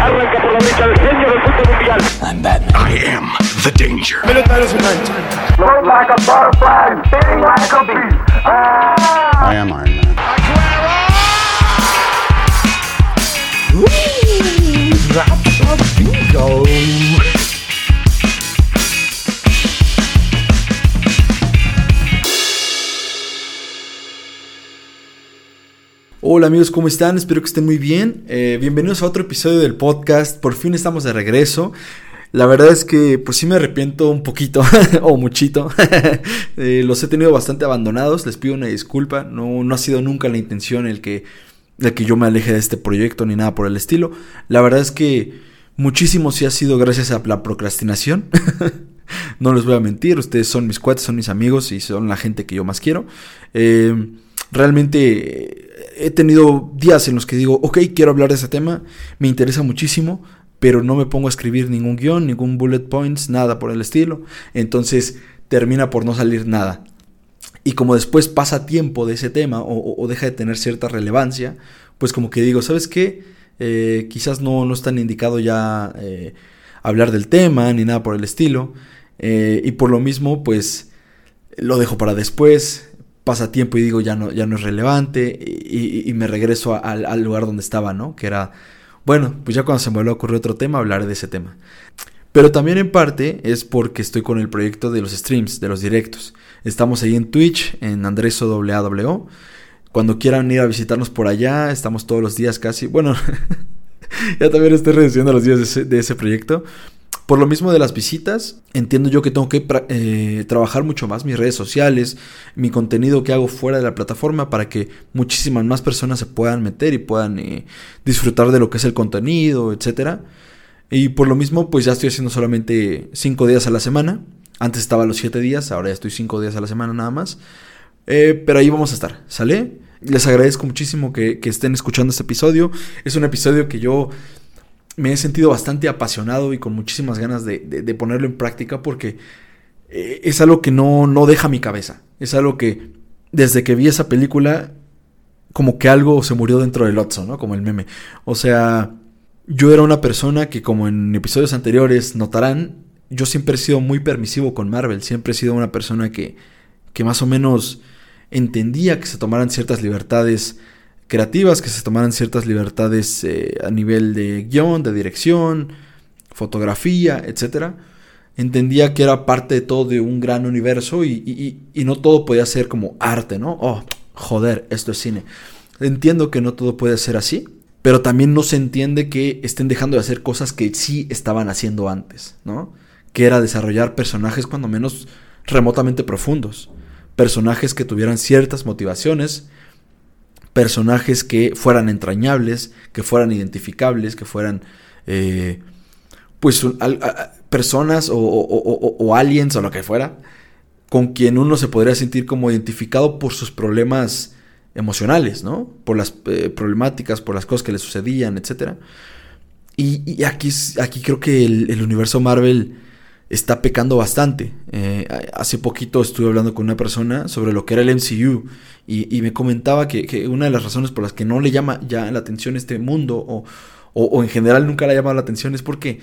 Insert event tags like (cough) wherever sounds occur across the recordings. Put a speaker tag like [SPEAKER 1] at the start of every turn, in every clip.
[SPEAKER 1] Arranca por la derecha el genio del fútbol mundial.
[SPEAKER 2] I'm Batman.
[SPEAKER 3] I am the danger.
[SPEAKER 1] Float like a butterfly, sting like a ah. bee.
[SPEAKER 2] I am Iron Man.
[SPEAKER 4] Hola amigos, ¿cómo están? Espero que estén muy bien. Eh, bienvenidos a otro episodio del podcast. Por fin estamos de regreso. La verdad es que pues sí me arrepiento un poquito (laughs) o muchito. (laughs) Eh, los he tenido bastante abandonados. Les pido una disculpa. No, no ha sido nunca la intención el que, el que yo me aleje de este proyecto ni nada por el estilo. La verdad es que muchísimo sí ha sido gracias a la procrastinación. (laughs) no les voy a mentir. Ustedes son mis cuates, son mis amigos y son la gente que yo más quiero. Eh, realmente he tenido días en los que digo, ok, quiero hablar de ese tema, me interesa muchísimo, pero no me pongo a escribir ningún guion, ningún bullet points, nada por el estilo. Entonces termina por no salir nada. Y como después pasa tiempo de ese tema o, deja de tener cierta relevancia, pues como que digo, ¿sabes qué? Eh, quizás no, no es tan indicado ya eh, hablar del tema ni nada por el estilo. Eh, y por lo mismo, pues lo dejo para después, pasa tiempo y digo ya no, ya no es relevante y, me regreso al, lugar donde estaba, ¿no? Que era, bueno, pues ya cuando se me vuelva a ocurrir otro tema, hablaré de ese tema. Pero también en parte es porque estoy con el proyecto de los streams, de los directos. Estamos ahí en Twitch, en Andreso WAWO. Cuando quieran ir a visitarnos por allá, estamos todos los días casi. Bueno, (laughs) ya también estoy reduciendo los días de ese proyecto. Por lo mismo de las visitas, entiendo yo que tengo que eh, trabajar mucho más mis redes sociales, mi contenido que hago fuera de la plataforma para que muchísimas más personas se puedan meter y puedan eh, disfrutar de lo que es el contenido, etcétera. Y por lo mismo, pues ya estoy haciendo solamente 5 días a la semana. Antes estaba los 7 días, ahora ya estoy 5 días a la semana nada más. Eh, pero ahí vamos a estar, ¿sale? Les agradezco muchísimo que estén escuchando este episodio. Es un episodio que yo me he sentido bastante apasionado y con muchísimas ganas de, de- ponerlo en práctica porque eh, es algo que no, no deja mi cabeza. Es algo que desde que vi esa película, como que algo se murió dentro del Otso, ¿no? Como el meme. O sea, yo era una persona que, como en episodios anteriores notarán, yo siempre he sido muy permisivo con Marvel. Siempre he sido una persona que, que más o menos entendía que se tomaran ciertas libertades creativas, que se tomaran ciertas libertades eh, a nivel de guion, de dirección, fotografía, etcétera. Entendía que era parte de todo de un gran universo y- y no todo podía ser como arte, ¿no? Oh, joder, esto es cine. Entiendo que no todo puede ser así, pero también no se entiende que estén dejando de hacer cosas que sí estaban haciendo antes, ¿no? Que era desarrollar personajes cuando menos remotamente profundos, personajes que tuvieran ciertas motivaciones, personajes que fueran entrañables, que fueran identificables, que fueran eh, pues personas o, aliens o lo que fuera, con quien uno se podría sentir como identificado por sus problemas emocionales, ¿no? Por las eh, problemáticas, por las cosas que le sucedían, etc. Y, aquí, aquí creo que el universo Marvel está pecando bastante. Eh, hace poquito estuve hablando con una persona sobre lo que era el MCU y, me comentaba que, una de las razones por las que no le llama ya la atención este mundo o, o- o en general nunca le ha llamado la atención es porque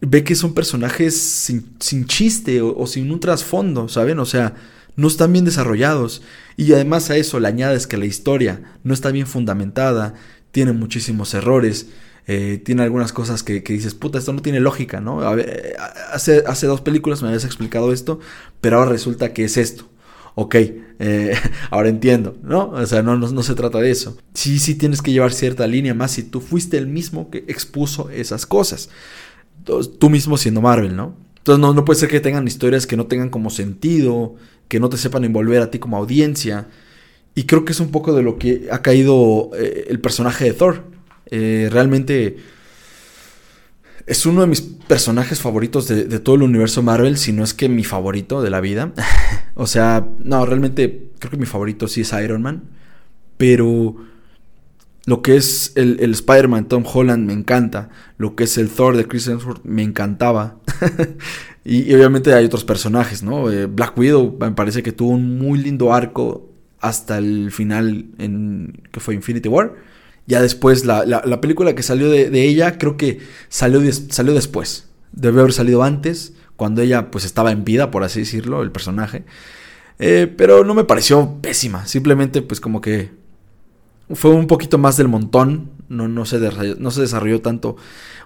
[SPEAKER 4] ve que son personajes sin, sin chiste o, o sin un trasfondo, ¿saben? O sea, no están bien desarrollados. Y además a eso le añades que la historia no está bien fundamentada, tiene muchísimos errores, eh, tiene algunas cosas que, que dices, puta, esto no tiene lógica, ¿no? Eh, hace, hace dos películas me habías explicado esto, pero ahora resulta que es esto. Ok, eh, (laughs) ahora entiendo, ¿no? O sea, no, no, no se trata de eso. Sí, sí tienes que llevar cierta línea más si tú fuiste el mismo que expuso esas cosas tú- mismo siendo Marvel, ¿no? Entonces no, no puede ser que tengan historias que no tengan como sentido, que no te sepan envolver a ti como audiencia. Y creo que es un poco de lo que ha caído el personaje de Thor. Eh, realmente es uno de mis personajes favoritos de, todo el universo Marvel, si no es que mi favorito de la vida. (laughs) o sea, no, realmente creo que mi favorito sí es Iron Man. Pero lo que es el, Spider-Man Tom Holland me encanta. Lo que es el Thor de Chris Hemsworth me encantaba. (laughs) y, y obviamente hay otros personajes, ¿no? Eh, Black Widow me parece que tuvo un muy lindo arco hasta el final en que fue Infinity War. Ya después, la, la, la película que salió de, ella, creo que salió, salió después. Debe haber salido antes, cuando ella pues estaba en vida, por así decirlo, el personaje. Eh, pero no me pareció pésima. Simplemente pues como que fue un poquito más del montón. No, no, se no se desarrolló tanto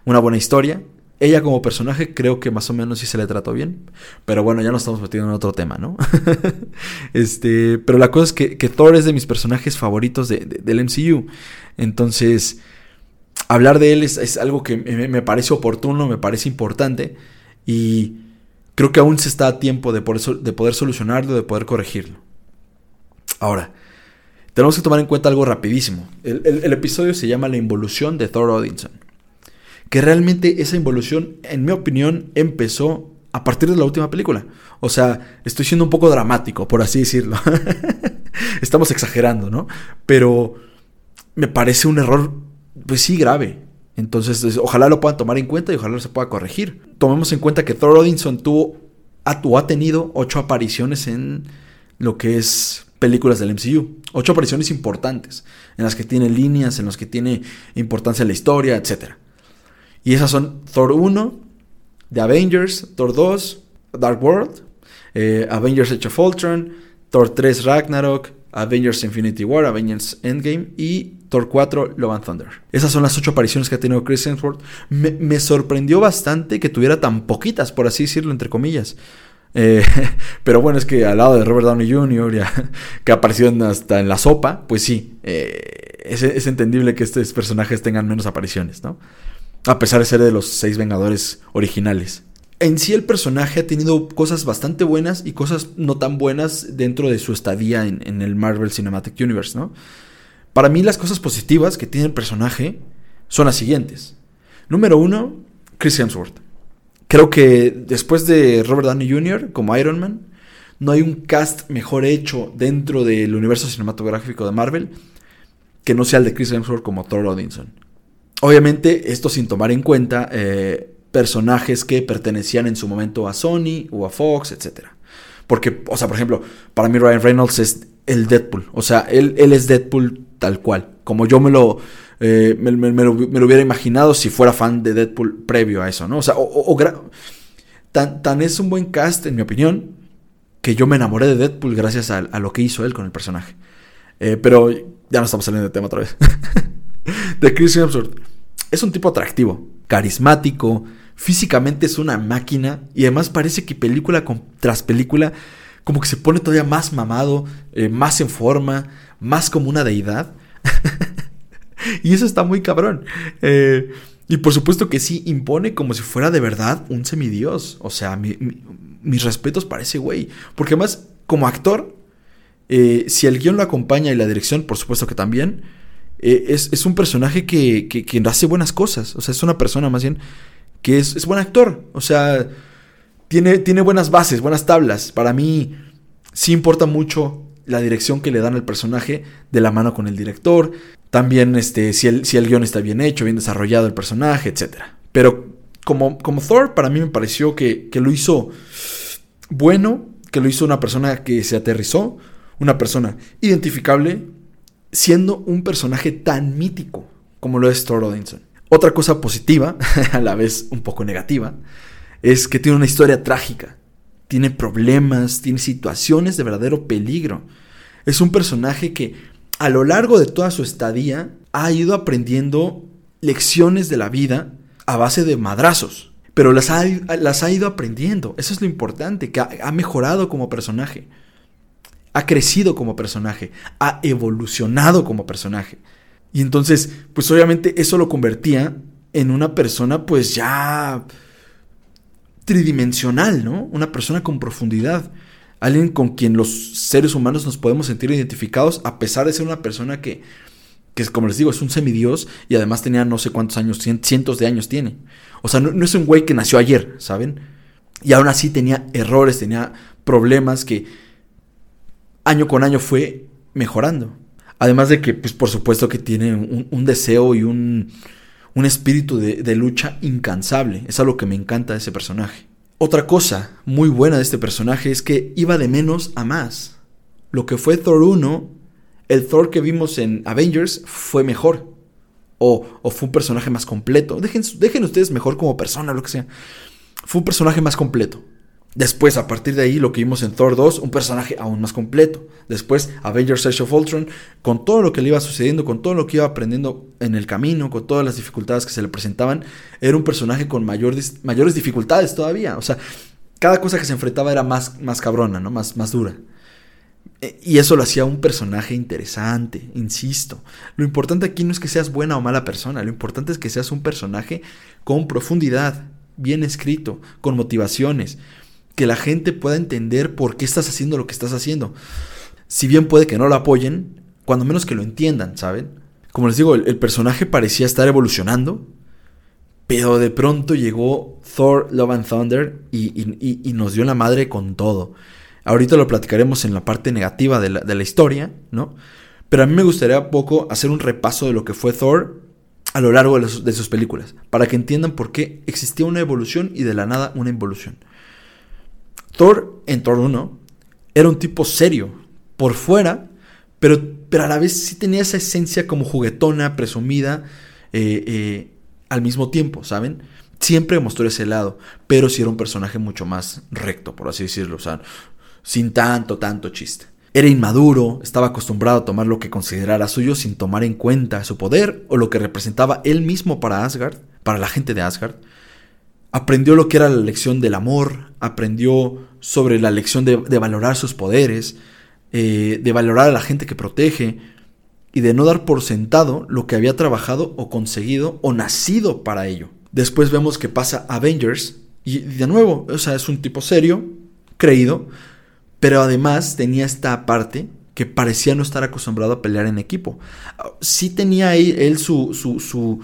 [SPEAKER 4] una buena historia. Ella como personaje creo que más o menos sí se le trató bien. Pero bueno, ya nos estamos metiendo en otro tema, ¿no? (laughs) este, pero la cosa es que, Thor es de mis personajes favoritos de, de, del MCU. Entonces, hablar de él es, algo que me, me, parece oportuno, me parece importante. Y creo que aún se está a tiempo de poder, de poder solucionarlo, de poder corregirlo. Ahora, tenemos que tomar en cuenta algo rapidísimo. El, el, el episodio se llama La involución de Thor Odinson que realmente esa involución, en mi opinión, empezó a partir de la última película. O sea, estoy siendo un poco dramático, por así decirlo. (laughs) Estamos exagerando, ¿no? Pero me parece un error, pues sí, grave. Entonces, ojalá lo puedan tomar en cuenta y ojalá se pueda corregir. Tomemos en cuenta que Thor Odinson tuvo o ha tenido ocho apariciones en lo que es películas del MCU. Ocho apariciones importantes, en las que tiene líneas, en las que tiene importancia la historia, etcétera. Y esas son Thor 1, The Avengers, Thor 2, Dark World, eh, Avengers Age of Ultron, Thor 3 Ragnarok, Avengers Infinity War, Avengers Endgame y Thor 4 Love and Thunder. Esas son las ocho apariciones que ha tenido Chris Hemsworth. Me, sorprendió bastante que tuviera tan poquitas, por así decirlo, entre comillas. Eh, (laughs) pero bueno, es que al lado de Robert Downey Jr., ya, (laughs) que apareció hasta en la sopa, pues sí, eh, es, es entendible que estos personajes tengan menos apariciones, ¿no? A pesar de ser de los seis Vengadores originales. En sí el personaje ha tenido cosas bastante buenas y cosas no tan buenas dentro de su estadía en, el Marvel Cinematic Universe, ¿no? Para mí las cosas positivas que tiene el personaje son las siguientes. Número uno, Chris Hemsworth. Creo que después de Robert Downey Jr. como Iron Man, no hay un cast mejor hecho dentro del universo cinematográfico de Marvel que no sea el de Chris Hemsworth como Thor Odinson. Obviamente, esto sin tomar en cuenta eh, personajes que pertenecían en su momento a Sony o a Fox, etc. Porque, o sea, por ejemplo, para mí Ryan Reynolds es el Deadpool. O sea, él, él es Deadpool tal cual. Como yo me lo, eh, me, lo, hubiera imaginado si fuera fan de Deadpool previo a eso, ¿no? O sea, o, tan, tan, es un buen cast, en mi opinión, que yo me enamoré de Deadpool gracias a, a lo que hizo él con el personaje. Eh, pero ya no estamos saliendo de tema otra vez. (laughs) de Chris Hemsworth. Es un tipo atractivo, carismático, físicamente es una máquina y además parece que película tras película como que se pone todavía más mamado, eh, más en forma, más como una deidad. (laughs) y eso está muy cabrón. Eh, y por supuesto que sí, impone como si fuera de verdad un semidios. O sea, mi, mi, mis respetos para ese güey. Porque además, como actor, eh, si el guion lo acompaña y la dirección, por supuesto que también, eh, es, es, un personaje que, que, hace buenas cosas. O sea, es una persona más bien que es, es buen actor. O sea, tiene, tiene buenas bases, buenas tablas. Para mí sí importa mucho la dirección que le dan al personaje de la mano con el director. También este, si, el, si el guion está bien hecho, bien desarrollado el personaje, etc. Pero como, como Thor, para mí me pareció que, que lo hizo bueno, que lo hizo una persona que se aterrizó, una persona identificable, siendo un personaje tan mítico como lo es Thor Odinson. Otra cosa positiva, (laughs) a la vez un poco negativa, es que tiene una historia trágica. Tiene problemas, tiene situaciones de verdadero peligro. Es un personaje que a lo largo de toda su estadía ha ido aprendiendo lecciones de la vida a base de madrazos. Pero las ha, las ha ido aprendiendo. Eso es lo importante, que ha, ha mejorado como personaje ha crecido como personaje, ha evolucionado como personaje. Y entonces, pues obviamente eso lo convertía en una persona pues ya tridimensional, ¿no? Una persona con profundidad. Alguien con quien los seres humanos nos podemos sentir identificados a pesar de ser una persona que, que como les digo, es un semidios y además tenía no sé cuántos años, cientos de años tiene. O sea, no, no es un güey que nació ayer, ¿saben? Y aún así tenía errores, tenía problemas que, año con año fue mejorando. Además de que, pues por supuesto que tiene un, deseo y un, un espíritu de, de, lucha incansable. Es algo que me encanta de ese personaje. Otra cosa muy buena de este personaje es que iba de menos a más. Lo que fue Thor 1, el Thor que vimos en Avengers fue mejor. O, o fue un personaje más completo. Dejen, dejen ustedes mejor como persona, lo que sea. Fue un personaje más completo. Después, a partir de ahí, lo que vimos en Thor 2, un personaje aún más completo. Después, Avengers Age of Ultron, con todo lo que le iba sucediendo, con todo lo que iba aprendiendo en el camino, con todas las dificultades que se le presentaban, era un personaje con mayores, dificultades todavía. O sea, cada cosa que se enfrentaba era más, más cabrona, ¿no? Más, más dura. E, y eso lo hacía un personaje interesante, insisto. Lo importante aquí no es que seas buena o mala persona, lo importante es que seas un personaje con profundidad, bien escrito, con motivaciones que la gente pueda entender por qué estás haciendo lo que estás haciendo. Si bien puede que no lo apoyen, cuando menos que lo entiendan, ¿saben? Como les digo, el, personaje parecía estar evolucionando, pero de pronto llegó Thor Love and Thunder y, nos dio la madre con todo. Ahorita lo platicaremos en la parte negativa de la, historia, ¿no? Pero a mí me gustaría poco hacer un repaso de lo que fue Thor a lo largo de, de sus películas, para que entiendan por qué existía una evolución y de la nada una involución. Thor en Thor 1 era un tipo serio por fuera, pero, pero a la vez sí tenía esa esencia como juguetona, presumida, eh, eh, al mismo tiempo, ¿saben? Siempre mostró ese lado, pero sí era un personaje mucho más recto, por así decirlo, o sea, sin tanto, tanto chiste. Era inmaduro, estaba acostumbrado a tomar lo que considerara suyo sin tomar en cuenta su poder o lo que representaba él mismo para Asgard, para la gente de Asgard. Aprendió lo que era la lección del amor, aprendió sobre la lección de, valorar sus poderes, eh, de valorar a la gente que protege y de no dar por sentado lo que había trabajado o conseguido o nacido para ello. Después vemos que pasa Avengers y de nuevo, o sea, es un tipo serio, creído, pero además tenía esta parte que parecía no estar acostumbrado a pelear en equipo. Sí tenía ahí él su, su, su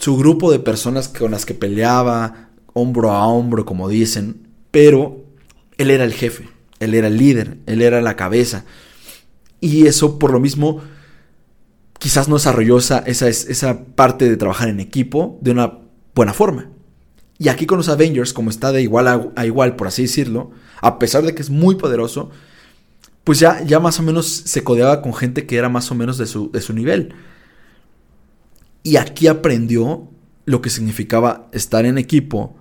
[SPEAKER 4] su grupo de personas con las que peleaba, hombro a hombro, como dicen, pero él era el jefe, él era el líder, él era la cabeza. Y eso por lo mismo quizás no desarrolló esa, esa, parte de trabajar en equipo de una buena forma. Y aquí con los Avengers, como está de igual a, igual, por así decirlo, a pesar de que es muy poderoso, pues ya, ya más o menos se codeaba con gente que era más o menos de su, de su nivel. Y aquí aprendió lo que significaba estar en equipo,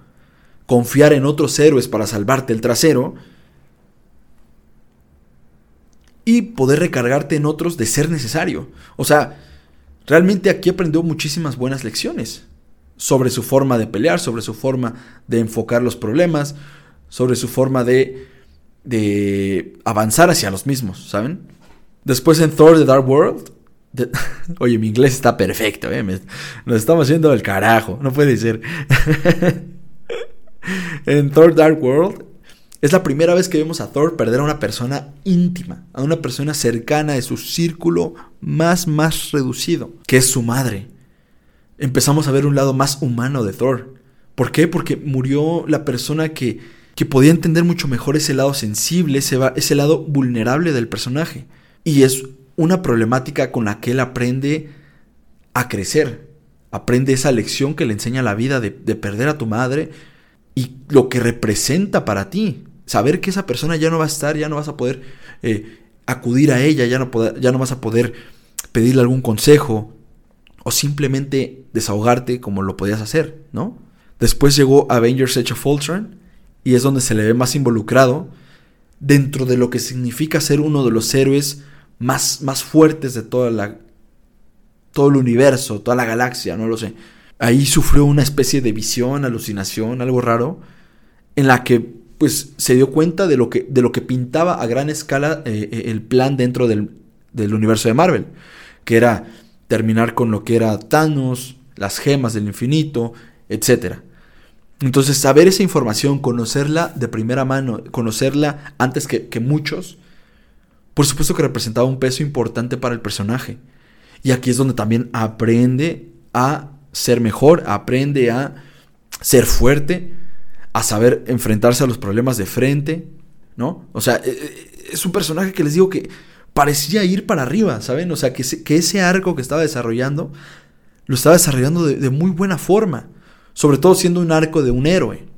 [SPEAKER 4] confiar en otros héroes para salvarte el trasero y poder recargarte en otros de ser necesario. O sea, realmente aquí aprendió muchísimas buenas lecciones sobre su forma de pelear, sobre su forma de enfocar los problemas, sobre su forma de, avanzar hacia los mismos, ¿saben? Después en Thor The Dark World (laughs) Oye, mi inglés está perfecto, ¿eh? nos estamos haciendo el carajo, no puede ser. (laughs) en Thor Dark World es la primera vez que vemos a Thor perder a una persona íntima, a una persona cercana de su círculo más, más reducido, que es su madre. Empezamos a ver un lado más humano de Thor. ¿Por qué? Porque murió la persona que, que podía entender mucho mejor ese lado sensible, ese, ese lado vulnerable del personaje. Y es una problemática con la que él aprende a crecer. Aprende esa lección que le enseña la vida de, perder a tu madre y lo que representa para ti. Saber que esa persona ya no va a estar, ya no vas a poder eh, acudir a ella, ya no, ya no vas a poder pedirle algún consejo o simplemente desahogarte como lo podías hacer, ¿no? Después llegó Avengers Age of Ultron y es donde se le ve más involucrado dentro de lo que significa ser uno de los héroes más, más fuertes de toda la, todo el universo, toda la galaxia, no lo sé. Ahí sufrió una especie de visión, alucinación, algo raro, en la que pues se dio cuenta de lo que, de lo que pintaba a gran escala eh, eh, el plan dentro del, del universo de Marvel, que era terminar con lo que era Thanos, las gemas del infinito, etc. Entonces, saber esa información, conocerla de primera mano, conocerla antes que, que muchos, por supuesto que representaba un peso importante para el personaje. Y aquí es donde también aprende a ser mejor, aprende a ser fuerte, a saber enfrentarse a los problemas de frente, ¿no? O sea, e, e, es un personaje que les digo que parecía ir para arriba, ¿saben? O sea, que, ese arco que estaba desarrollando, lo estaba desarrollando de, muy buena forma, sobre todo siendo un arco de un héroe,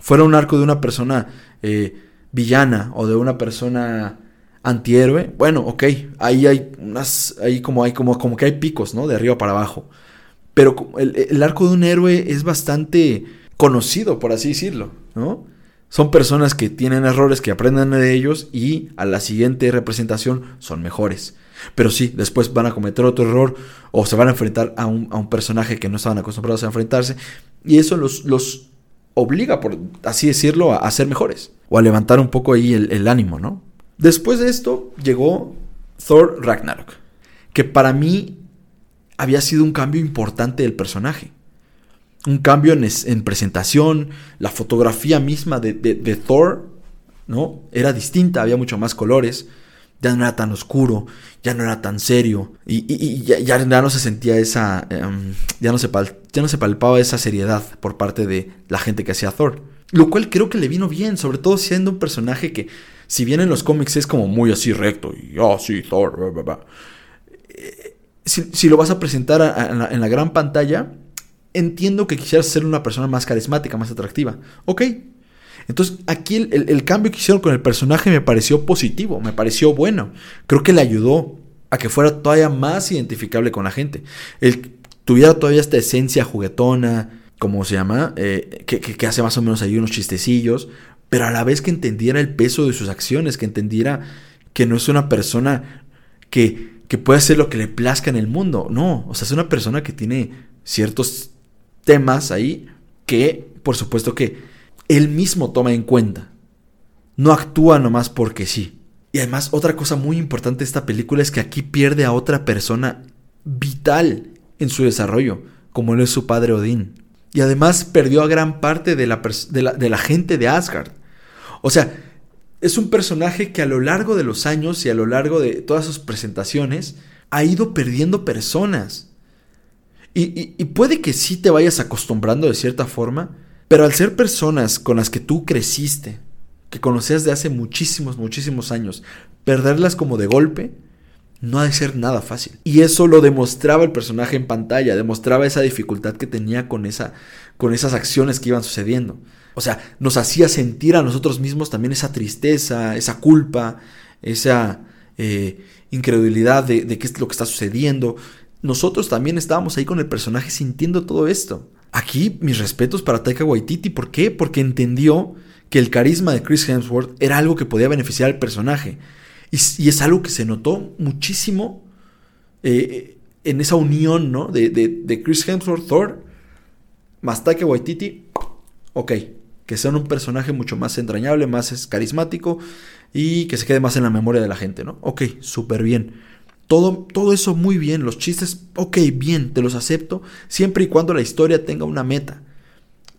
[SPEAKER 4] fuera un arco de una persona eh, villana o de una persona antihéroe, bueno, ok, ahí hay unas, ahí como hay como, como que hay picos, ¿no? De arriba para abajo. Pero el, el arco de un héroe es bastante conocido, por así decirlo, ¿no? Son personas que tienen errores, que aprenden de ellos y a la siguiente representación son mejores. Pero sí, después van a cometer otro error o se van a enfrentar a un, a un personaje que no estaban acostumbrados a enfrentarse y eso los, los obliga, por así decirlo, a, a, ser mejores o a levantar un poco ahí el, el ánimo, ¿no? Después de esto llegó Thor Ragnarok, que para mí había sido un cambio importante del personaje un cambio en, en, presentación, la fotografía misma de, Thor, ¿no? Era distinta, había mucho más colores, ya no era tan oscuro, ya no era tan serio, y, ya, ya, no se sentía esa, um, ya, no se ya no se palpaba esa seriedad por parte de la gente que hacía Thor. Lo cual creo que le vino bien, sobre todo siendo un personaje que, si bien en los cómics es como muy así recto, y, oh, sí, Thor. Eh, si, si, lo vas a presentar en, la, gran pantalla, entiendo que quisieras ser una persona más carismática, más atractiva. Ok. Entonces, aquí el, el, el, cambio que hicieron con el personaje me pareció positivo, me pareció bueno. Creo que le ayudó a que fuera todavía más identificable con la gente. El, tuviera todavía esta esencia juguetona, como se llama, eh, que, que, que, hace más o menos ahí unos chistecillos, pero a la vez que entendiera el peso de sus acciones, que entendiera que no es una persona que, que puede hacer lo que le plazca en el mundo. No, o sea, es una persona que tiene ciertos temas ahí que, por supuesto que él mismo toma en cuenta. No actúa nomás porque sí. Y además, otra cosa muy importante de esta película es que aquí pierde a otra persona vital en su desarrollo, como lo es su padre Odín. Y además perdió a gran parte de la, de la, de la gente de Asgard. O sea, es un personaje que a lo largo de los años y a lo largo de todas sus presentaciones ha ido perdiendo personas. Y, y, puede que sí te vayas acostumbrando de cierta forma, pero al ser personas con las que tú creciste, que conocías de hace muchísimos, muchísimos años, perderlas como de golpe, no ha de ser nada fácil. Y eso lo demostraba el personaje en pantalla, demostraba esa dificultad que tenía con, esa, con esas acciones que iban sucediendo. O sea, nos hacía sentir a nosotros mismos también esa tristeza, esa culpa, esa eh, incredulidad de, qué es lo que está sucediendo nosotros también estábamos ahí con el personaje sintiendo todo esto. Aquí mis respetos para Taika Waititi, ¿por qué? Porque entendió que el carisma de Chris Hemsworth era algo que podía beneficiar al personaje. Y, es algo que se notó muchísimo eh, en esa unión, ¿no? De, de, de, Chris Hemsworth, Thor, más Taika Waititi. Ok, que sean un personaje mucho más entrañable, más carismático y que se quede más en la memoria de la gente, ¿no? Ok, súper bien. Todo, todo eso muy bien, los chistes, ok, bien, te los acepto, siempre y cuando la historia tenga una meta,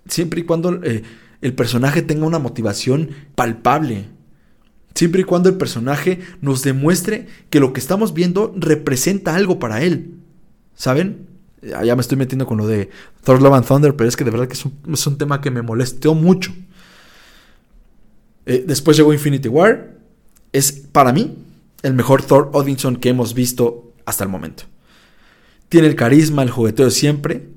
[SPEAKER 4] siempre y cuando eh, el personaje tenga una motivación palpable, siempre y cuando el personaje nos demuestre que lo que estamos viendo representa algo para él, ¿saben? Ya me estoy metiendo con lo de Thor Love and Thunder, pero es que de verdad que es un, es un tema que me molestó mucho. Eh, después llegó Infinity War, es para mí el mejor Thor Odinson que hemos visto hasta el momento. Tiene el carisma, el jugueteo de siempre,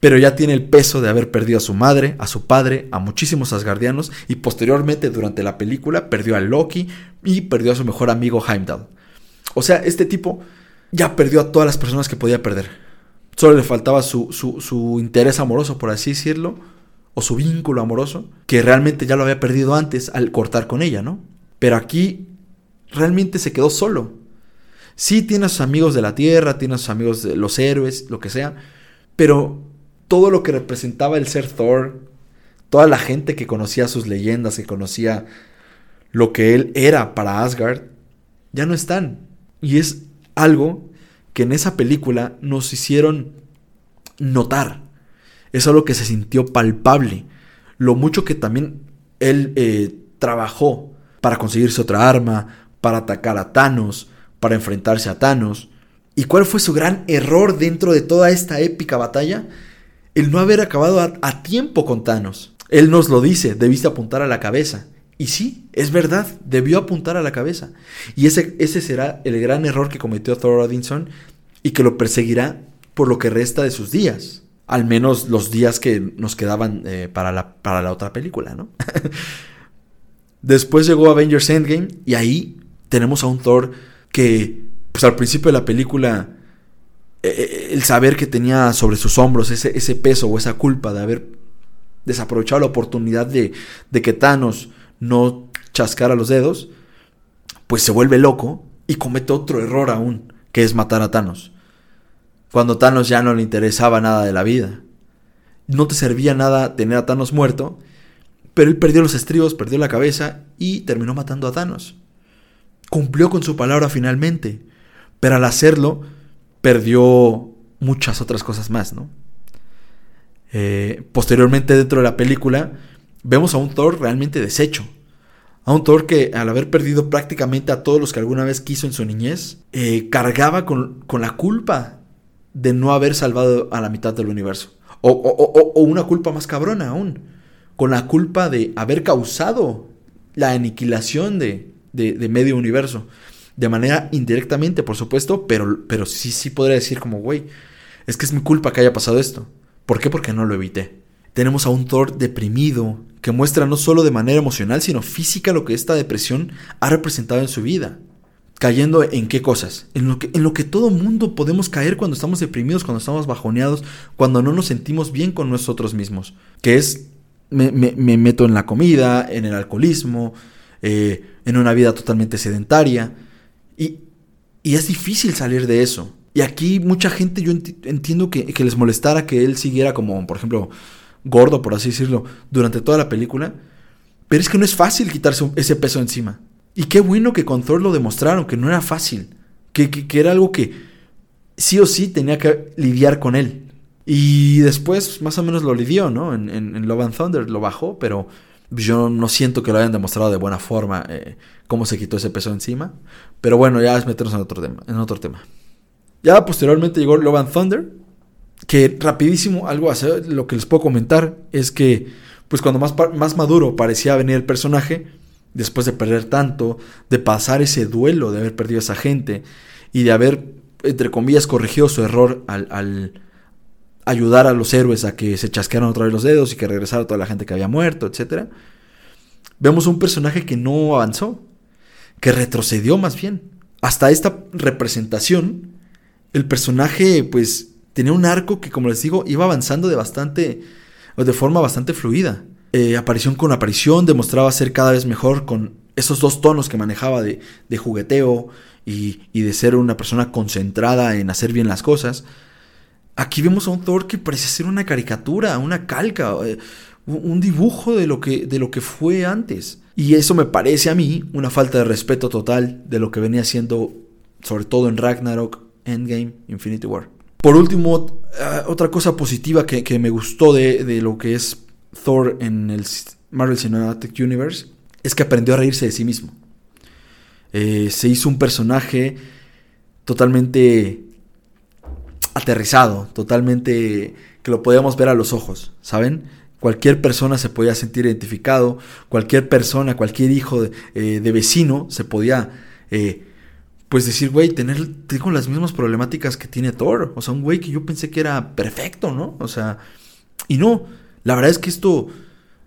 [SPEAKER 4] pero ya tiene el peso de haber perdido a su madre, a su padre, a muchísimos asgardianos y posteriormente durante la película perdió a Loki y perdió a su mejor amigo Heimdall. O sea, este tipo ya perdió a todas las personas que podía perder. Solo le faltaba su, su, su interés amoroso, por así decirlo, o su vínculo amoroso, que realmente ya lo había perdido antes al cortar con ella, ¿no? Pero aquí realmente se quedó solo. Sí tiene a sus amigos de la tierra, tiene a sus amigos de los héroes, lo que sea, pero todo lo que representaba el ser Thor, toda la gente que conocía sus leyendas, que conocía lo que él era para Asgard, ya no están. Y es algo que en esa película nos hicieron notar. Es algo que se sintió palpable. Lo mucho que también él eh, trabajó para conseguirse otra arma, para atacar a Thanos, para enfrentarse a Thanos. ¿Y cuál fue su gran error dentro de toda esta épica batalla? El no haber acabado a, a tiempo con Thanos. Él nos lo dice, debiste apuntar a la cabeza. Y sí, es verdad, debió apuntar a la cabeza. Y ese, ese será el gran error que cometió Thor Odinson y que lo perseguirá por lo que resta de sus días. Al menos los días que nos quedaban eh, para, la, para la otra película, ¿no? (laughs) Después llegó Avengers Endgame y ahí tenemos a un Thor que, pues al principio de la película, eh, eh, el saber que tenía sobre sus hombros ese, ese peso o esa culpa de haber desaprovechado la oportunidad de, de que Thanos no chascara los dedos, pues se vuelve loco y comete otro error aún, que es matar a Thanos. Cuando Thanos ya no le interesaba nada de la vida. No te servía nada tener a Thanos muerto, pero él perdió los estribos, perdió la cabeza y terminó matando a Thanos. Cumplió con su palabra finalmente, pero al hacerlo perdió muchas otras cosas más, ¿no? Eh, posteriormente dentro de la película vemos a un Thor realmente deshecho. A un Thor que al haber perdido prácticamente a todos los que alguna vez quiso en su niñez, eh, cargaba con, la culpa de no haber salvado a la mitad del universo. O, una culpa más cabrona aún, con la culpa de haber causado la aniquilación de, de, medio universo. De manera indirectamente, por supuesto, pero, pero sí, sí podría decir como, güey, es que es mi culpa que haya pasado esto. ¿Por qué? Porque no lo evité. Tenemos a un Thor deprimido, que muestra no solo de manera emocional, sino física lo que esta depresión ha representado en su vida. Cayendo en qué cosas? En lo que, en lo que todo mundo podemos caer cuando estamos deprimidos, cuando estamos bajoneados, cuando no nos sentimos bien con nosotros mismos. Que es, me, meto en la comida, en el alcoholismo, eh, en una vida totalmente sedentaria. Y, y es difícil salir de eso. Y aquí mucha gente, yo entiendo que, que, les molestara que él siguiera como, por ejemplo, gordo, por así decirlo, durante toda la película. Pero es que no es fácil quitarse ese peso encima. Y qué bueno que con Thor lo demostraron, que no era fácil. Que, que, era algo que sí o sí tenía que lidiar con él. Y después más o menos lo lidió, ¿no? En, en, Love and Thunder lo bajó, pero yo no siento que lo hayan demostrado de buena forma eh, cómo se quitó ese peso encima. Pero bueno, ya es meternos en otro tema. En otro tema. Ya posteriormente llegó Love Thunder, que rapidísimo, algo así, lo que les puedo comentar es que, pues cuando más, más maduro parecía venir el personaje, después de perder tanto, de pasar ese duelo, de haber perdido a esa gente y de haber, entre comillas, corregido su error al, al ayudar a los héroes a que se chasquearan otra vez los dedos y que regresara toda la gente que había muerto, etc. Vemos un personaje que no avanzó, que retrocedió más bien. Hasta esta representación el personaje pues tenía un arco que como les digo iba avanzando de bastante, de forma bastante fluida. Eh, aparición con aparición demostraba ser cada vez mejor con esos dos tonos que manejaba de, jugueteo y, de ser una persona concentrada en hacer bien las cosas. Aquí vemos a un Thor que parece ser una caricatura, una calca, eh, un dibujo de lo, que, de lo que fue antes. Y eso me parece a mí una falta de respeto total de lo que venía siendo, sobre todo en Ragnarok, Endgame, Infinity War. Por último, ah, otra cosa positiva que, me gustó de, lo que es Thor en el Marvel Cinematic Universe es que aprendió a reírse de sí mismo. Eh, se hizo un personaje totalmente aterrizado, totalmente que lo podíamos ver a los ojos, ¿saben? Cualquier persona se podía sentir identificado, cualquier persona, cualquier hijo de, eh, vecino se podía eh, pues decir, güey, tener, tengo las mismas problemáticas que tiene Thor. O sea, un güey que yo pensé que era perfecto, ¿no? O sea, y no, la verdad es que esto,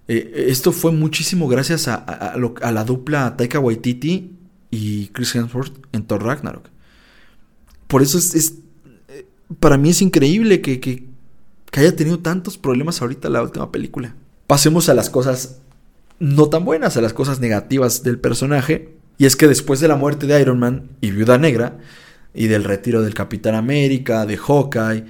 [SPEAKER 4] eh, esto fue muchísimo gracias a, la dupla Taika Waititi y Chris Hemsworth en Thor Ragnarok. Por eso es, eh, para mí es increíble que, que, que haya tenido tantos problemas ahorita la última película. Pasemos a las cosas no tan buenas, a las cosas negativas del personaje. Y es que después de la muerte de Iron Man y Viuda Negra, y del retiro del Capitán América, de Hawkeye,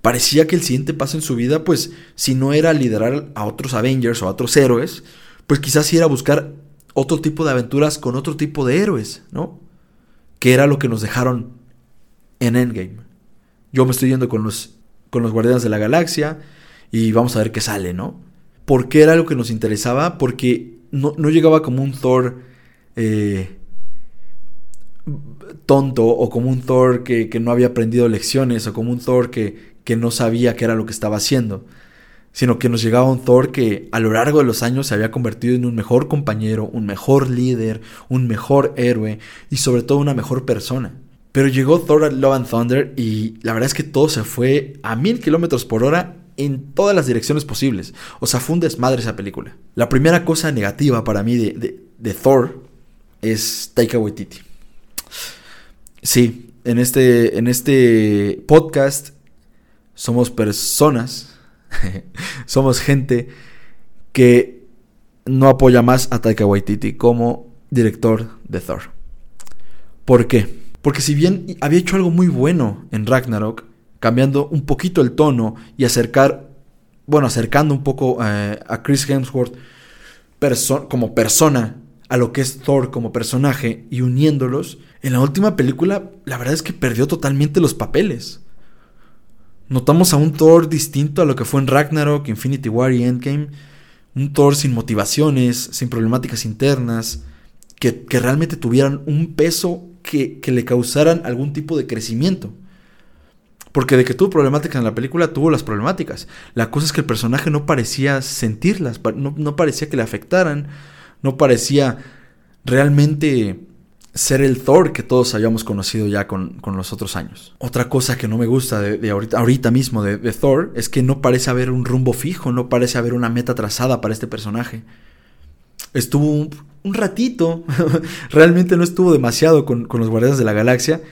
[SPEAKER 4] parecía que el siguiente paso en su vida, pues, si no era liderar a otros Avengers o a otros héroes, pues quizás era buscar otro tipo de aventuras con otro tipo de héroes, ¿no? Que era lo que nos dejaron en Endgame. Yo me estoy yendo con los, con los Guardianes de la Galaxia y vamos a ver qué sale, ¿no? ¿Por qué era lo que nos interesaba? Porque no, no llegaba como un Thor eh, tonto o como un Thor que, no había aprendido lecciones o como un Thor que, que no sabía qué era lo que estaba haciendo, sino que nos llegaba un Thor que a lo largo de los años se había convertido en un mejor compañero, un mejor líder, un mejor héroe y sobre todo una mejor persona. Pero llegó Thor Love and Thunder y la verdad es que todo se fue a mil kilómetros por hora en todas las direcciones posibles. O sea, fue un desmadre esa película. La primera cosa negativa para mí de, de Thor es Taika Waititi. Sí, en este, en este podcast somos personas, (laughs) somos gente que no apoya más a Taika Waititi como director de Thor. ¿Por qué? Porque si bien había hecho algo muy bueno en Ragnarok, cambiando un poquito el tono y acercar, bueno, acercando un poco eh, a Chris Hemsworth como persona a lo que es Thor como personaje y uniéndolos, en la última película la verdad es que perdió totalmente los papeles. Notamos a un Thor distinto a lo que fue en Ragnarok, Infinity War y Endgame. Un Thor sin motivaciones, sin problemáticas internas, que, realmente tuvieran un peso que, que, le causaran algún tipo de crecimiento. Porque de que tuvo problemáticas en la película, tuvo las problemáticas. La cosa es que el personaje no parecía sentirlas, no, no parecía que le afectaran, no parecía realmente ser el Thor que todos habíamos conocido ya con, los otros años. Otra cosa que no me gusta de, ahorita, ahorita, mismo de, Thor es que no parece haber un rumbo fijo, no parece haber una meta trazada para este personaje. Estuvo un, ratito, (laughs) realmente no estuvo demasiado con, con los Guardianes de la Galaxia.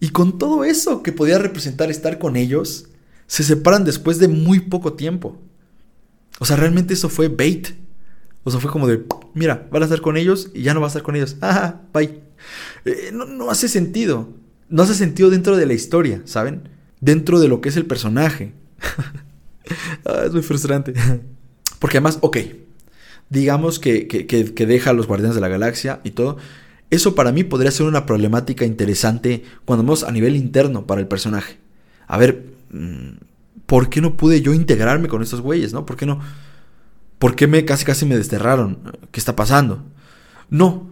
[SPEAKER 4] Y con todo eso que podía representar estar con ellos, se separan después de muy poco tiempo. O sea, realmente eso fue bait o sea, fue como de, mira, van a estar con ellos y ya no va a estar con ellos. Ah, bye. Eh, no, hace sentido. No hace sentido dentro de la historia, ¿saben? Dentro de lo que es el personaje. (laughs) Ah, es muy frustrante. (laughs) Porque además, ok, digamos que, que, deja a los Guardianes de la Galaxia y todo. Eso para mí podría ser una problemática interesante cuando vemos a nivel interno para el personaje. A ver, mm, ¿por qué no pude yo integrarme con estos güeyes, no? ¿Por qué no? ¿Por qué me casi casi me desterraron? ¿Qué está pasando? No.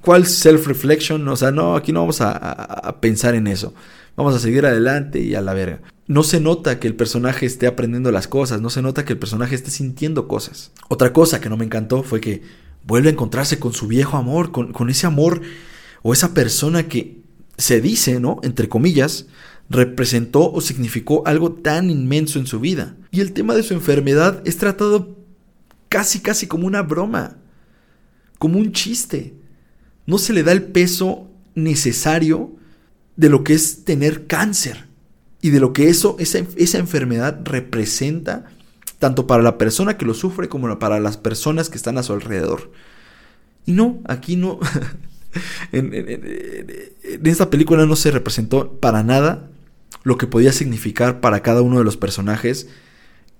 [SPEAKER 4] ¿Cuál self-reflection? O sea, no, aquí no vamos a, pensar en eso. Vamos a seguir adelante y a la verga. No se nota que el personaje esté aprendiendo las cosas, no se nota que el personaje esté sintiendo cosas. Otra cosa que no me encantó fue que vuelve a encontrarse con su viejo amor, con, con ese amor o esa persona que se dice, ¿no? Entre comillas, representó o significó algo tan inmenso en su vida. Y el tema de su enfermedad es tratado casi casi como una broma, como un chiste. No se le da el peso necesario de lo que es tener cáncer y de lo que eso, esa, esa enfermedad representa tanto para la persona que lo sufre como para las personas que están a su alrededor. Y no, aquí no. (laughs) en, en, esta película no se representó para nada lo que podía significar para cada uno de los personajes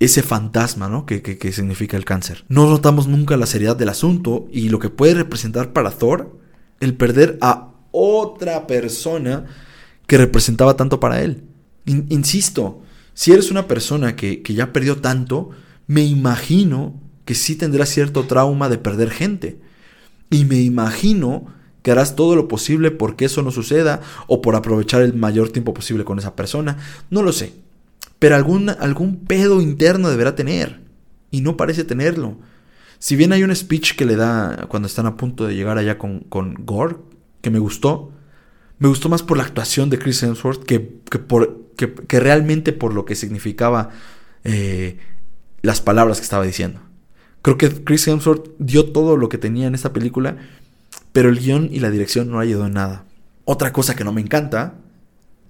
[SPEAKER 4] ese fantasma, ¿no? Que, que, significa el cáncer. No notamos nunca la seriedad del asunto y lo que puede representar para Thor el perder a otra persona que representaba tanto para él. insisto, si eres una persona que, que ya perdió tanto, me imagino que sí tendrá cierto trauma de perder gente. Y me imagino que harás todo lo posible porque eso no suceda o por aprovechar el mayor tiempo posible con esa persona. No lo sé. Pero algún, algún pedo interno deberá tener. Y no parece tenerlo. Si bien hay un speech que le da cuando están a punto de llegar allá con, con Gore, que me gustó, me gustó más por la actuación de Chris Hemsworth que, por, que, realmente por lo que significaba eh, las palabras que estaba diciendo. Creo que Chris Hemsworth dio todo lo que tenía en esta película pero el guion y la dirección no ayudó en nada. Otra cosa que no me encanta,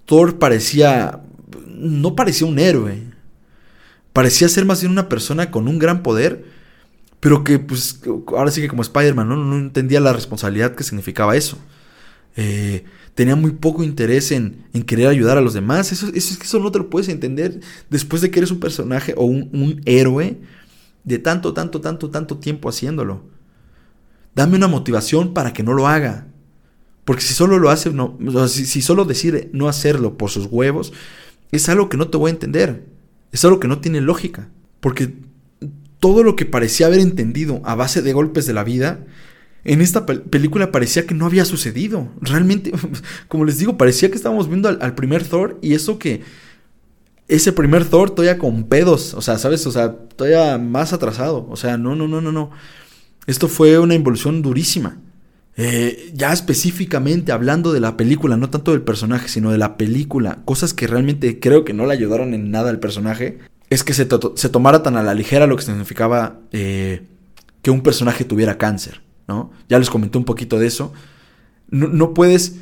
[SPEAKER 4] Thor parecía... no parecía un héroe. Parecía ser más bien una persona con un gran poder, pero que pues ahora sí que como Spider-Man ¿no? entendía la responsabilidad que significaba eso. Eh, tenía muy poco interés en, querer ayudar a los demás. Eso, eso, es que eso no te lo puedes entender después de que eres un personaje o un, un héroe de tanto, tanto, tanto, tanto tiempo haciéndolo. Dame una motivación para que no lo haga. Porque si solo lo hace, no, si, solo decide no hacerlo por sus huevos, es algo que no te voy a entender. Es algo que no tiene lógica. Porque todo lo que parecía haber entendido a base de golpes de la vida, en esta película parecía que no había sucedido. Realmente, (laughs) como les digo, parecía que estábamos viendo al, al, primer Thor y eso que ese primer Thor todavía con pedos, o sea, ¿sabes? O sea, todavía más atrasado. O sea, no, no, no, no, no. Esto fue una involución durísima. Eh, ya específicamente hablando de la película, no tanto del personaje, sino de la película, cosas que realmente creo que no le ayudaron en nada al personaje, es que se, tomara tan a la ligera lo que significaba eh, que un personaje tuviera cáncer, ¿no? Ya les comenté un poquito de eso. No, no puedes...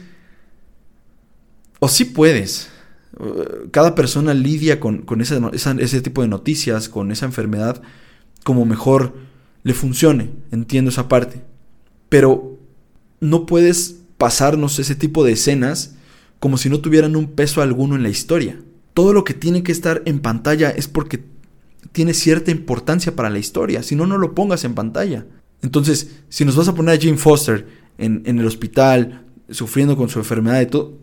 [SPEAKER 4] O sí puedes. Uh, Cada persona lidia con, con ese tipo de noticias, con esa enfermedad, como mejor le funcione. Entiendo esa parte. Pero no puedes pasarnos ese tipo de escenas como si no tuvieran un peso alguno en la historia. Todo lo que tiene que estar en pantalla es porque tiene cierta importancia para la historia. Si no, no lo pongas en pantalla. Entonces, si nos vas a poner a Jane Foster en, en el hospital, sufriendo con su enfermedad y todo,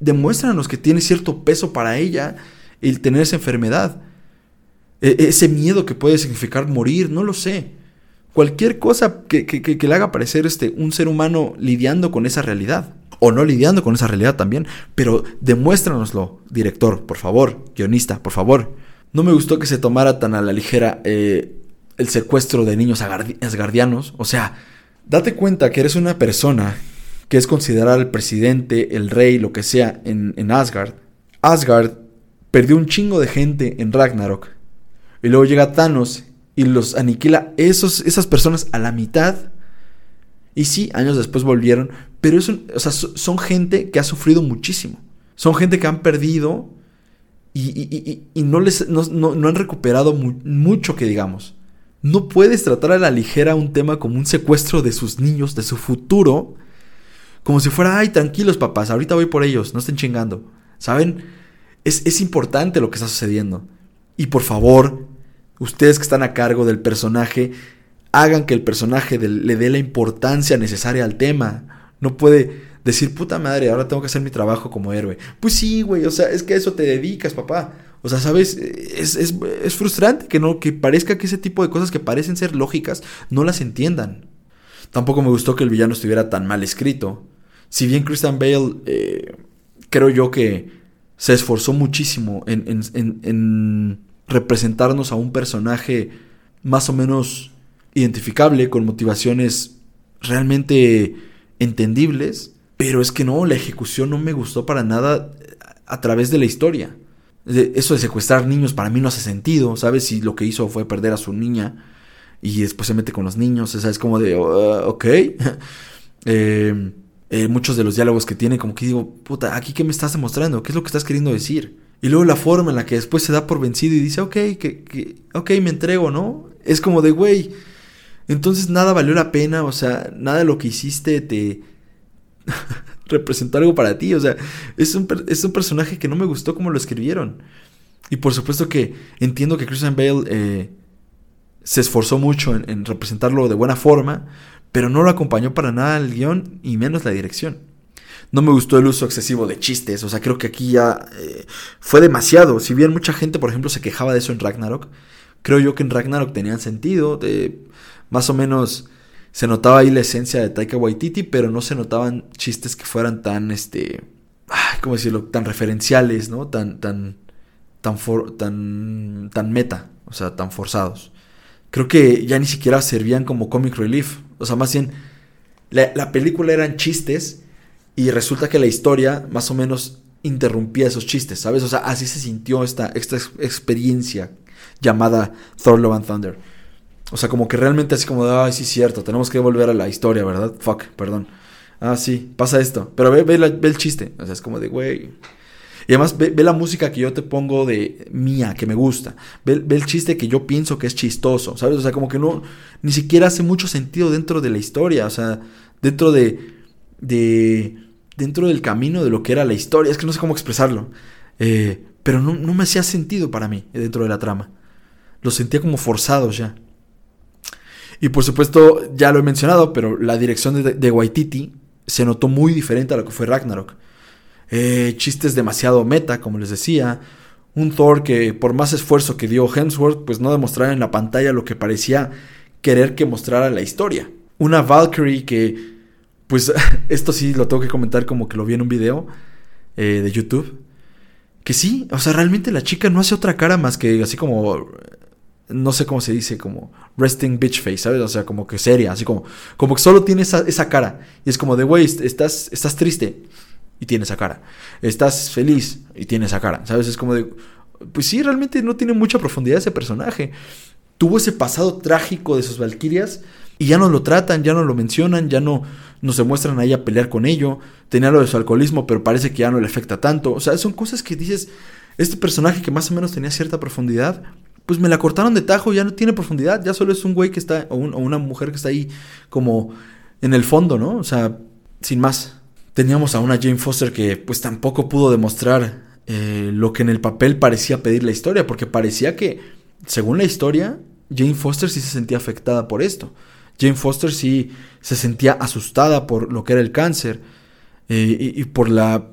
[SPEAKER 4] demuéstranos que tiene cierto peso para ella el tener esa enfermedad. E- ese miedo que puede significar morir, no lo sé. Cualquier cosa que, que- que- le haga parecer este, un ser humano lidiando con esa realidad. O no lidiando con esa realidad también. Pero demuéstranoslo, director, por favor. Guionista, por favor. No me gustó que se tomara tan a la ligera eh, el secuestro de niños asgardianos. O sea, date cuenta que eres una persona que es considerada el presidente, el rey, lo que sea, en, en Asgard. Asgard perdió un chingo de gente en Ragnarok. Y luego llega Thanos y los aniquila esos, esas personas a la mitad. Y sí, años después volvieron. Pero o sea, so- son gente que ha sufrido muchísimo. Son gente que han perdido y, y- y- y- y no, les, no, no- no han recuperado mu- mucho que digamos. No puedes tratar a la ligera un tema como un secuestro de sus niños, de su futuro, como si fuera, ay, tranquilos papás, ahorita voy por ellos, no estén chingando. ¿Saben? Es, es importante lo que está sucediendo. Y por favor, ustedes que están a cargo del personaje, hagan que el personaje le dé la importancia necesaria al tema. No puede decir, puta madre, ahora tengo que hacer mi trabajo como héroe. Pues sí, güey, o sea, es que a eso te dedicas, papá. O sea, ¿sabes? Es, es- es frustrante que, no, que parezca que ese tipo de cosas que parecen ser lógicas no las entiendan. Tampoco me gustó que el villano estuviera tan mal escrito. Si bien Christian Bale, eh, creo yo que se esforzó muchísimo en- en- en representarnos a un personaje más o menos identificable, con motivaciones realmente entendibles, pero es que no, la ejecución no me gustó para nada a través de la historia. Eso de secuestrar niños para mí no hace sentido, ¿sabes? Si lo que hizo fue perder a su niña y después se mete con los niños, o es como de, "Uh, ok. (laughs) Eh, eh, muchos de los diálogos que tiene, como que digo, puta, ¿aquí qué me estás demostrando? ¿Qué es lo que estás queriendo decir? Y luego la forma en la que después se da por vencido y dice, ok, que, ok, me entrego, ¿no? Es como de, güey, entonces nada valió la pena, o sea, nada de lo que hiciste te (laughs) representó algo para ti, o sea, es un, es un personaje que no me gustó como lo escribieron. Y por supuesto que entiendo que Christian Bale eh, se esforzó mucho en, en representarlo de buena forma, pero no lo acompañó para nada el guion y menos la dirección. No me gustó el uso excesivo de chistes, o sea, creo que aquí ya eh, fue demasiado. Si bien mucha gente, por ejemplo, se quejaba de eso en Ragnarok, creo yo que en Ragnarok tenían sentido. de- más o menos se notaba ahí la esencia de Taika Waititi, pero no se notaban chistes que fueran tan, este, ¿cómo decirlo? Tan referenciales, ¿no? Tan, tan, tan, for- tan, tan meta, o sea, tan forzados. Creo que ya ni siquiera servían como comic relief, o sea, más bien la película eran chistes y resulta que la historia más o menos interrumpía esos chistes, ¿sabes? O sea, así se sintió esta, esta ex- experiencia llamada Thor Love and Thunder. O sea, como que realmente así como de, ay, sí, cierto, tenemos que volver a la historia, ¿verdad? Fuck, perdón. Ah, sí, pasa esto. Pero ve, ve, la- ve el chiste. O sea, es como de, güey. Y además ve, ve la música que yo te pongo de mía, que me gusta. Ve, ve el chiste que yo pienso que es chistoso, ¿sabes? O sea, como que no, ni siquiera hace mucho sentido dentro de la historia. O sea, dentro de, de, dentro del camino de lo que era la historia. Es que no sé cómo expresarlo. Eh, pero no, no me hacía sentido para mí dentro de la trama. Los sentía como forzados ya. Y por supuesto, ya lo he mencionado, pero la dirección de, de Waititi se notó muy diferente a lo que fue Ragnarok. Eh, chistes demasiado meta, como les decía. Un Thor que por más esfuerzo que dio Hemsworth, pues no demostrara en la pantalla lo que parecía querer que mostrara la historia. Una Valkyrie que, pues (laughs) esto sí lo tengo que comentar como que lo vi en un video eh, de YouTube. Que sí, o sea, realmente la chica no hace otra cara más que así como no sé cómo se dice, como resting bitch face, ¿sabes? O sea, como que seria, así como, como que solo tiene esa, esa cara. Y es como de, güey, estás, estás triste y tiene esa cara. Estás feliz y tiene esa cara, ¿sabes? Es como de, pues sí, realmente no tiene mucha profundidad ese personaje. Tuvo ese pasado trágico de sus valquirias y ya no lo tratan, ya no lo mencionan, ya no, nos demuestran a ella pelear con ello, tenía lo de su alcoholismo, pero parece que ya no le afecta tanto. O sea, son cosas que dices, este personaje que más o menos tenía cierta profundidad, pues me la cortaron de tajo, ya no tiene profundidad, ya solo es un güey que está, o, o una mujer que está ahí como en el fondo, ¿no? O sea, sin más. Teníamos a una Jane Foster que pues tampoco pudo demostrar eh, lo que en el papel parecía pedir la historia, porque parecía que, según la historia, Jane Foster sí se sentía afectada por esto. Jane Foster sí se sentía asustada por lo que era el cáncer eh, y, por la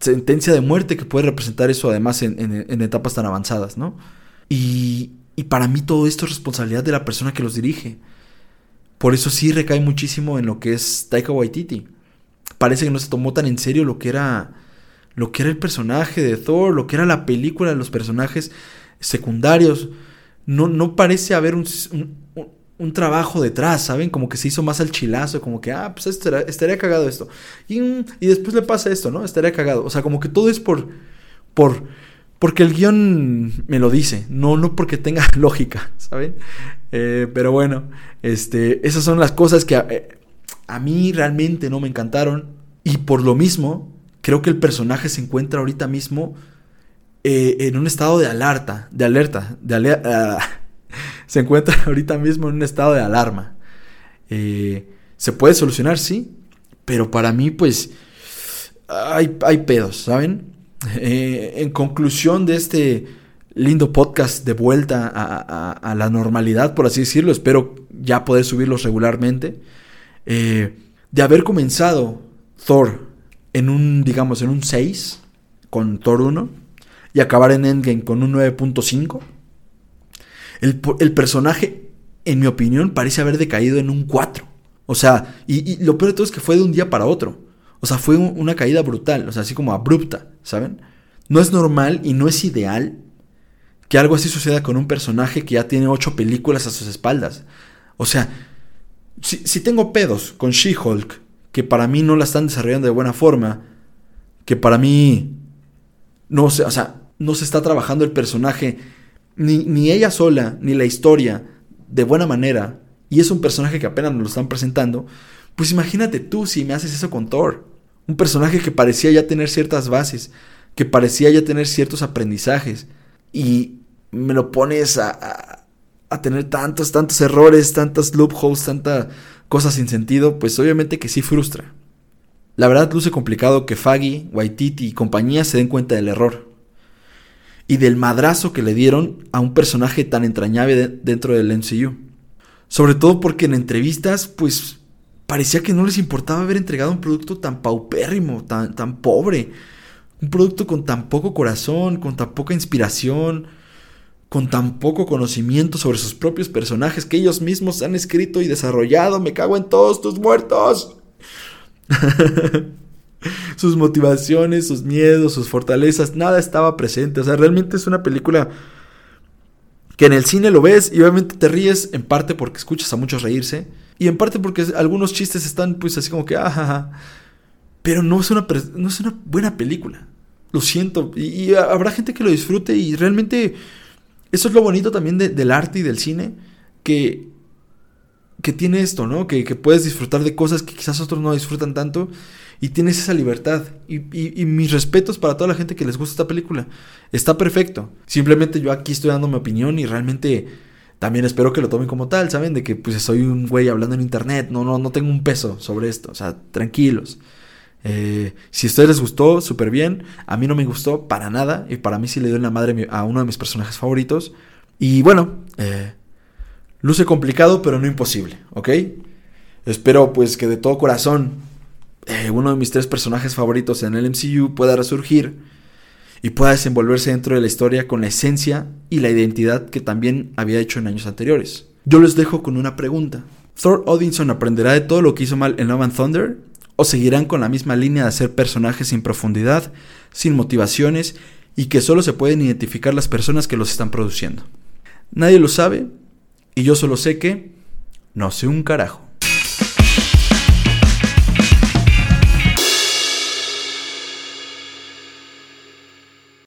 [SPEAKER 4] sentencia de muerte que puede representar eso además en, etapas tan avanzadas, ¿no? Y, para mí todo esto es responsabilidad de la persona que los dirige. Por eso sí recae muchísimo en lo que es Taika Waititi. Parece que no se tomó tan en serio lo que era lo que era el personaje de Thor, lo que era la película los personajes secundarios. No, no parece haber un, trabajo detrás, ¿saben? Como que se hizo más al chilazo, como que, ah, pues estaría, estaría cagado esto. Y, y, después le pasa esto, ¿no? Estaría cagado. O sea, como que todo es por, por, porque el guion me lo dice, no, no porque tenga (laughs) lógica, ¿saben? Eh, pero bueno, este, esas son las cosas que a, eh, a, mí realmente no me encantaron. Y por lo mismo, creo que el personaje se encuentra ahorita mismo eh, en un estado de alerta, de alerta, de alerta. (laughs) se encuentra (laughs) ahorita mismo en un estado de alarma. se puede solucionar, sí, pero para mí, pues, hay, hay pedos, ¿saben? (laughs) Eh, en conclusión de este lindo podcast de vuelta a, la normalidad, por así decirlo, espero ya poder subirlos regularmente, eh, de haber comenzado Thor en un, digamos, en un 6 con Thor 1 y acabar en Endgame con un 9.5, el, el, personaje, en mi opinión, parece haber decaído en un 4. O sea, y, lo peor de todo es que fue de un día para otro. O sea, fue una caída brutal, o sea, así como abrupta, ¿saben? No es normal y no es ideal que algo así suceda con un personaje que ya tiene ocho películas a sus espaldas. O sea, si, tengo pedos con She-Hulk, que para mí no la están desarrollando de buena forma, que para mí no se, o sea, no se está trabajando el personaje, ni, ni ella sola, ni la historia, de buena manera, y es un personaje que apenas nos lo están presentando, pues imagínate tú si me haces eso con Thor. Un personaje que parecía ya tener ciertas bases, que parecía ya tener ciertos aprendizajes. Y me lo pones a, a, tener tantos, tantos errores, tantas loopholes, tantas cosas sin sentido, pues obviamente que sí frustra. La verdad luce complicado que Faggy, Waititi y compañía se den cuenta del error. Y del madrazo que le dieron a un personaje tan entrañable dentro del MCU. Sobre todo porque en entrevistas, pues parecía que no les importaba haber entregado un producto tan paupérrimo, tan, tan pobre. Un producto con tan poco corazón, con tan poca inspiración, con tan poco conocimiento sobre sus propios personajes que ellos mismos han escrito y desarrollado. Me cago en todos tus muertos. (laughs) sus motivaciones, sus miedos, sus fortalezas, nada estaba presente. O sea, realmente es una película que en el cine lo ves y obviamente te ríes en parte porque escuchas a muchos reírse y en parte porque algunos chistes están pues así como que, ah, Pero no es, una, no es una buena película. Lo siento. Y, habrá gente que lo disfrute y realmente eso es lo bonito también del arte y del cine. Que, que tiene esto, ¿no? Que, puedes disfrutar de cosas que quizás otros no disfrutan tanto. Y tienes esa libertad. Y, y, y, mis respetos para toda la gente que les gusta esta película. Está perfecto. Simplemente yo aquí estoy dando mi opinión y realmente también espero que lo tomen como tal, ¿saben? De que pues soy un güey hablando en internet, no, no, no tengo un peso sobre esto, o sea, tranquilos. Eh, si a ustedes les gustó, súper bien. A mí no me gustó para nada. Y para mí sí le dio en la madre a uno de mis personajes favoritos. Y bueno, eh, luce complicado, pero no imposible, ¿ok? Espero pues que de todo corazón eh, uno de mis tres personajes favoritos en el MCU pueda resurgir y pueda desenvolverse dentro de la historia con la esencia y la identidad que también había hecho en años anteriores. Yo les dejo con una pregunta. ¿Thor Odinson aprenderá de todo lo que hizo mal en Love and Thunder? ¿O seguirán con la misma línea de hacer personajes sin profundidad, sin motivaciones y que solo se pueden identificar las personas que los están produciendo? Nadie lo sabe y yo solo sé que no sé un carajo.